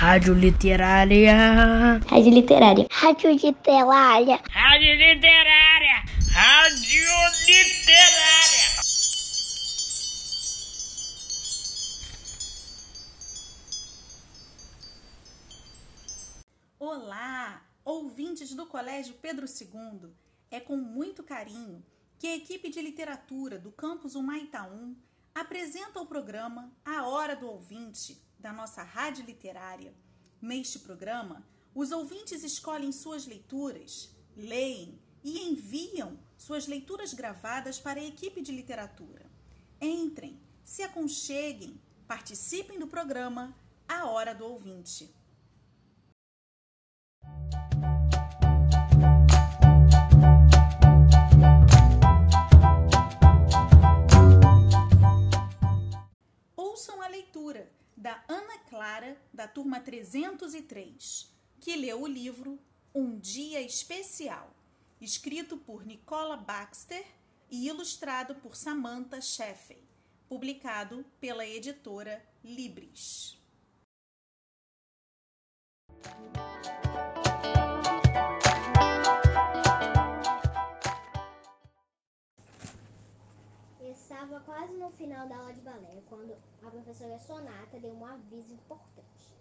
Rádio Literária. Rádio Literária. Rádio Literária. Rádio Literária. Rádio Literária. Olá, ouvintes do Colégio Pedro II. É com muito carinho que a equipe de literatura do campus Humaitaum apresenta o programa A Hora do Ouvinte, da nossa rádio literária. Neste programa, os ouvintes escolhem suas leituras, leem e enviam suas leituras gravadas para a equipe de literatura. Entrem, se aconcheguem, participem do programa A Hora do Ouvinte. Clara, da turma 303, que leu o livro Um Dia Especial, escrito por Nicola Baxter e ilustrado por Samantha Sheffey, publicado pela editora Libris. Quase no final da aula de balé quando a professora Sonata deu um aviso importante.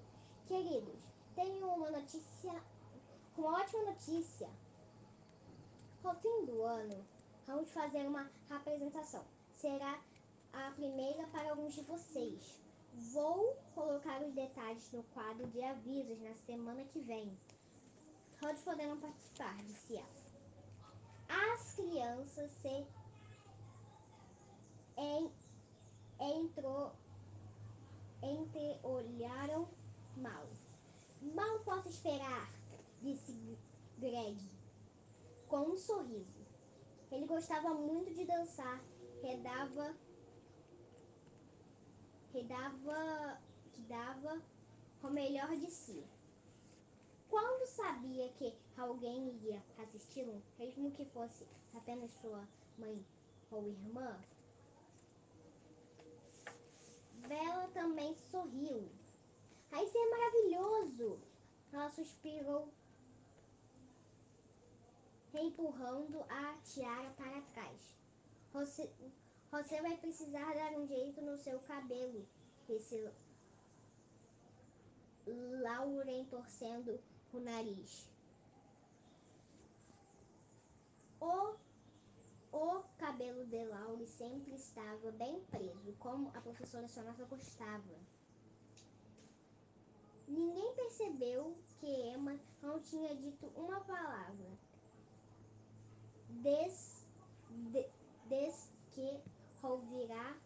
Queridos, tenho uma notícia, uma ótima notícia. Ao fim do ano, vamos fazer uma apresentação. Será a primeira para alguns de vocês. Vou colocar os detalhes no quadro de avisos na semana que vem. Todos poderão participar, disse ela. As crianças se entrou, entreolharam mal. Mal posso esperar, disse Greg, com um sorriso. Ele gostava muito de dançar, redava, redava, que dava o melhor de si. Quando sabia que alguém ia assisti-lo, mesmo que fosse apenas sua mãe ou irmã, Bela também sorriu. Vai ser maravilhoso! Ela suspirou, empurrando a tiara para trás. Você, você vai precisar dar um jeito no seu cabelo, disse Lauren torcendo o nariz. O o cabelo de Laure sempre estava bem preso, como a professora Sonata gostava. Ninguém percebeu que Emma não tinha dito uma palavra. Des, de, des que ouvira,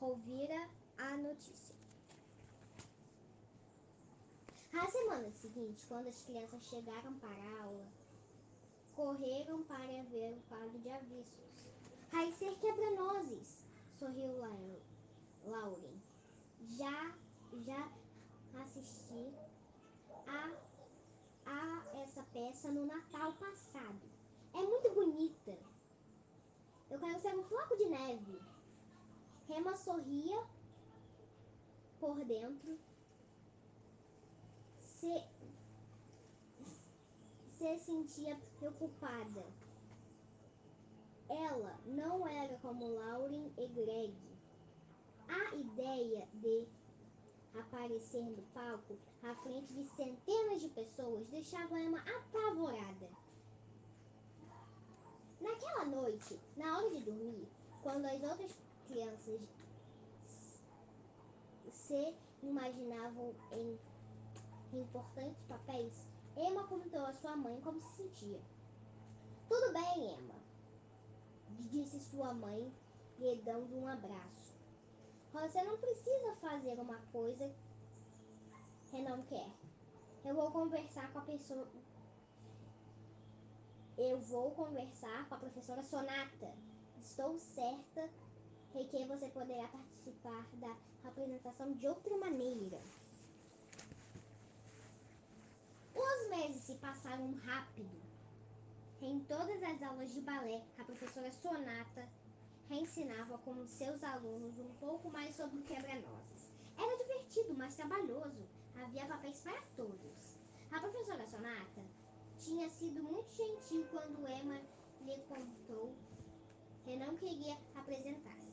ouvira a notícia. Na semana seguinte, quando as crianças chegaram para a aula, correram para ver o quadro de avisos. Vai ser quebra-nozes, sorriu Lauren. Já, já assisti a, a essa peça no Natal passado. É muito bonita. Eu quero ser um floco de neve. Rema sorria por dentro. Se se sentia preocupada. Ela não era como Lauren e Greg. A ideia de aparecer no palco à frente de centenas de pessoas deixava Emma apavorada. Naquela noite, na hora de dormir, quando as outras crianças se imaginavam em importantes papéis, Emma perguntou à sua mãe como se sentia. Tudo bem, Emma, disse sua mãe, lhe dando um abraço. Você não precisa fazer uma coisa que não quer. Eu vou conversar com a pessoa. Eu vou conversar com a professora Sonata. Estou certa de que você poderá participar da apresentação de outra maneira. meses se passaram rápido. Em todas as aulas de balé, a professora Sonata reensinava como seus alunos um pouco mais sobre quebra-nozes. Era divertido, mas trabalhoso. Havia papéis para todos. A professora Sonata tinha sido muito gentil quando Emma lhe contou que não queria apresentar-se.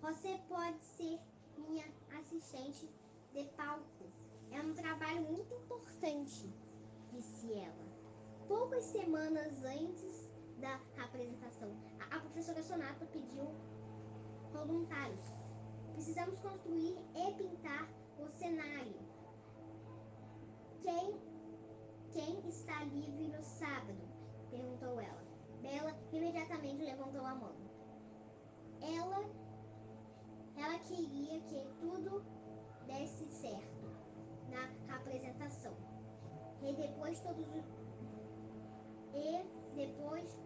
Você pode ser minha assistente de palco. É um trabalho muito importante disse ela. Poucas semanas antes da apresentação, a, professora Sonata pediu voluntários. Precisamos construir e pintar o cenário. Quem, quem está livre no sábado? perguntou ela. Bela imediatamente levantou a mão. Ela, ela queria que tudo desse certo na apresentação. E depois todos os, e depois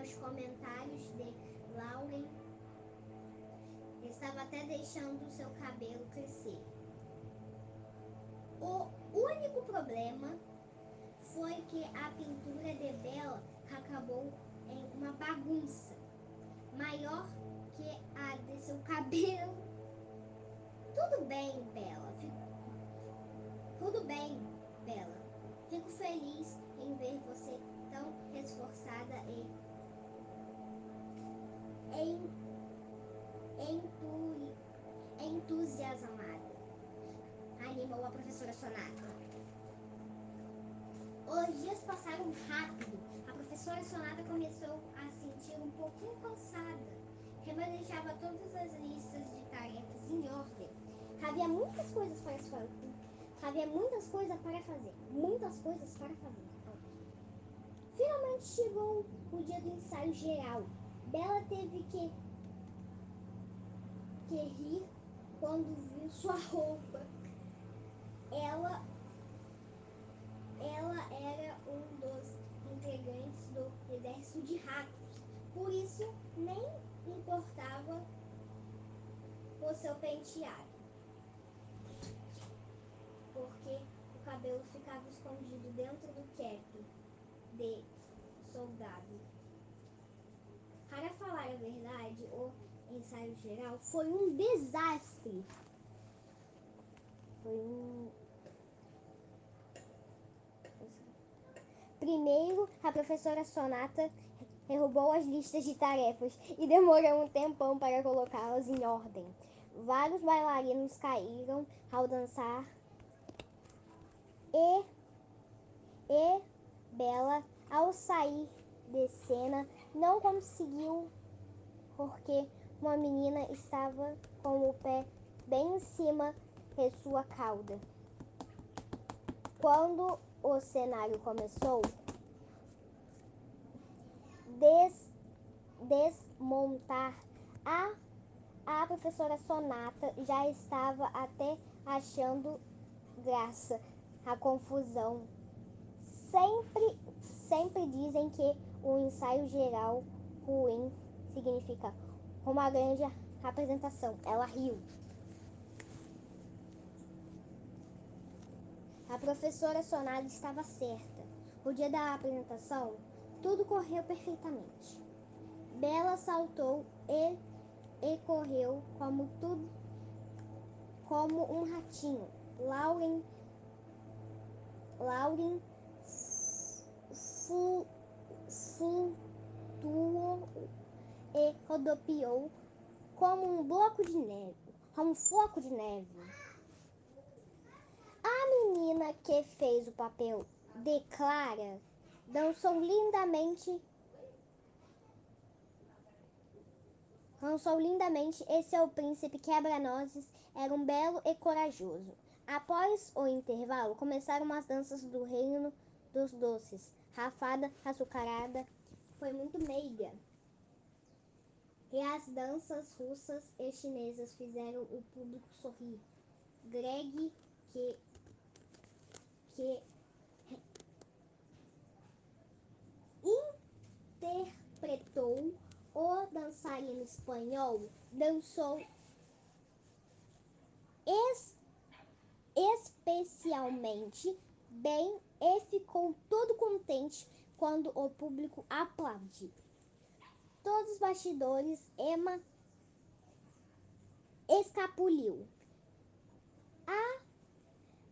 os comentários de Lauren estava até deixando seu cabelo crescer. O único problema foi que a pintura de Bela acabou em uma bagunça maior que a de seu cabelo. Tudo bem, Bela. Tudo bem, Bela. Fico feliz em ver você tão esforçada e em, entu, entusiasmada. Animou a professora Sonata. Os dias passaram rápido. A professora Sonata começou a se sentir um pouquinho cansada. Remanejava todas as listas de tarefas em ordem. Havia muitas coisas para fazer. Havia muitas coisas para fazer. Muitas coisas para fazer. Finalmente chegou o dia do ensaio geral. Bela teve que, que rir quando viu sua roupa. Ela ela era um dos integrantes do exército de ratos, por isso nem importava o seu penteado, porque o cabelo ficava escondido dentro do cap de soldado. Para falar a verdade, o ensaio geral foi um desastre. Foi um Primeiro, a professora Sonata derrubou as listas de tarefas e demorou um tempão para colocá-las em ordem. Vários bailarinos caíram ao dançar e, e Bela, ao sair de cena, não conseguiu porque uma menina estava com o pé bem em cima de sua cauda. Quando o cenário começou, des, desmontar a, a professora Sonata já estava até achando graça a confusão. Sempre, sempre dizem que o ensaio geral ruim significa uma grande apresentação. Ela riu. A professora Sonada estava certa. O dia da apresentação, tudo correu perfeitamente. Bela saltou e, e correu como tudo como um ratinho. Lauren Lauren flutuou e rodopiou como um bloco de neve, como um floco de neve. A menina que fez o papel de Clara dançou lindamente. Dançou lindamente e seu príncipe quebra-nozes era um belo e corajoso. Após o intervalo, começaram as danças do reino dos doces. Rafada, açucarada, foi muito meiga. E as danças russas e chinesas fizeram o público sorrir. Greg, que que interpretou o dançarino espanhol, dançou es, especialmente bem e ficou todo contente quando o público aplaudiu. Todos os bastidores, Emma escapuliu. A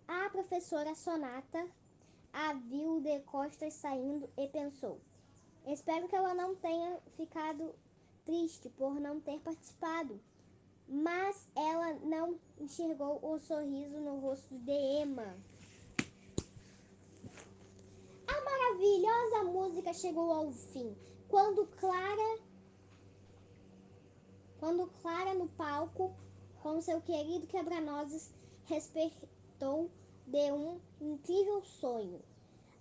a professora Sonata a viu de costas saindo e pensou: Espero que ela não tenha ficado triste por não ter participado. Mas ela não enxergou o sorriso no rosto de Emma. A maravilhosa música chegou ao fim, quando Clara quando Clara no palco com seu querido quebra-nozes despertou de um incrível sonho.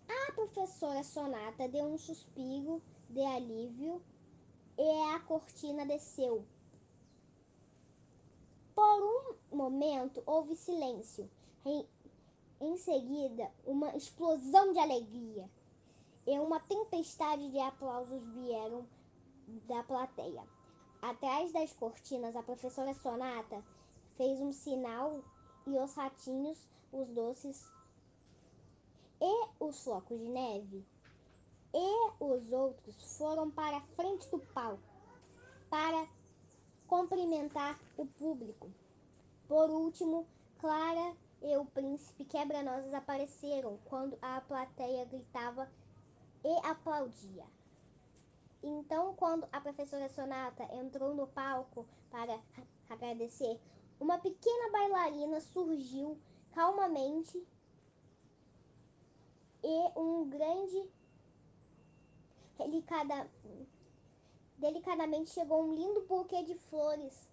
A professora Sonata deu um suspiro de alívio e a cortina desceu. Por um momento houve silêncio. Em, seguida, uma explosão de alegria e uma tempestade de aplausos vieram da plateia. Atrás das cortinas, a professora Sonata fez um sinal e os ratinhos, os doces e os flocos de neve e os outros foram para a frente do palco para cumprimentar o público. Por último, Clara e o príncipe quebra-nozes apareceram quando a plateia gritava e aplaudia. Então, quando a professora Sonata entrou no palco para agradecer, uma pequena bailarina surgiu calmamente e um grande delicada, delicadamente chegou um lindo buquê de flores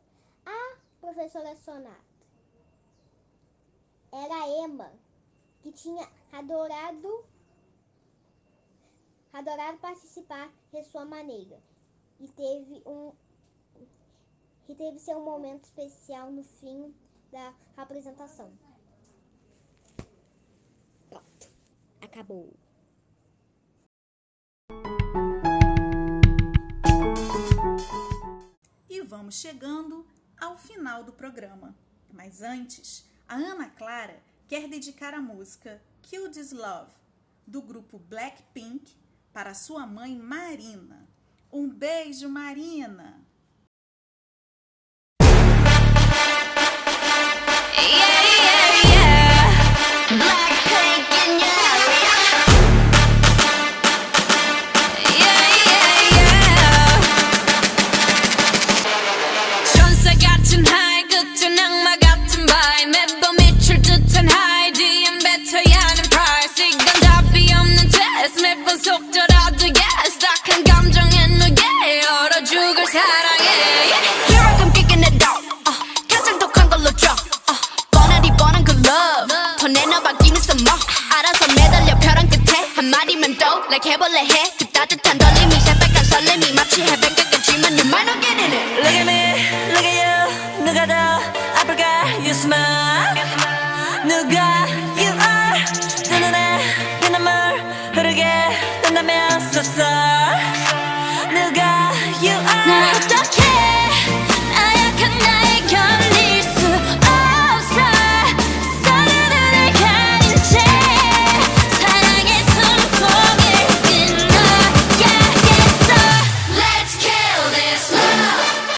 à professora Sonata. Era Emma, que tinha adorado adorado participar de sua maneira e teve um e teve seu momento especial no fim da apresentação. Pronto, acabou. E vamos chegando ao final do programa. Mas antes, a Ana Clara quer dedicar a música Kill This Love, do grupo Blackpink, para sua mãe Marina. Um beijo, Marina! 누가 you are.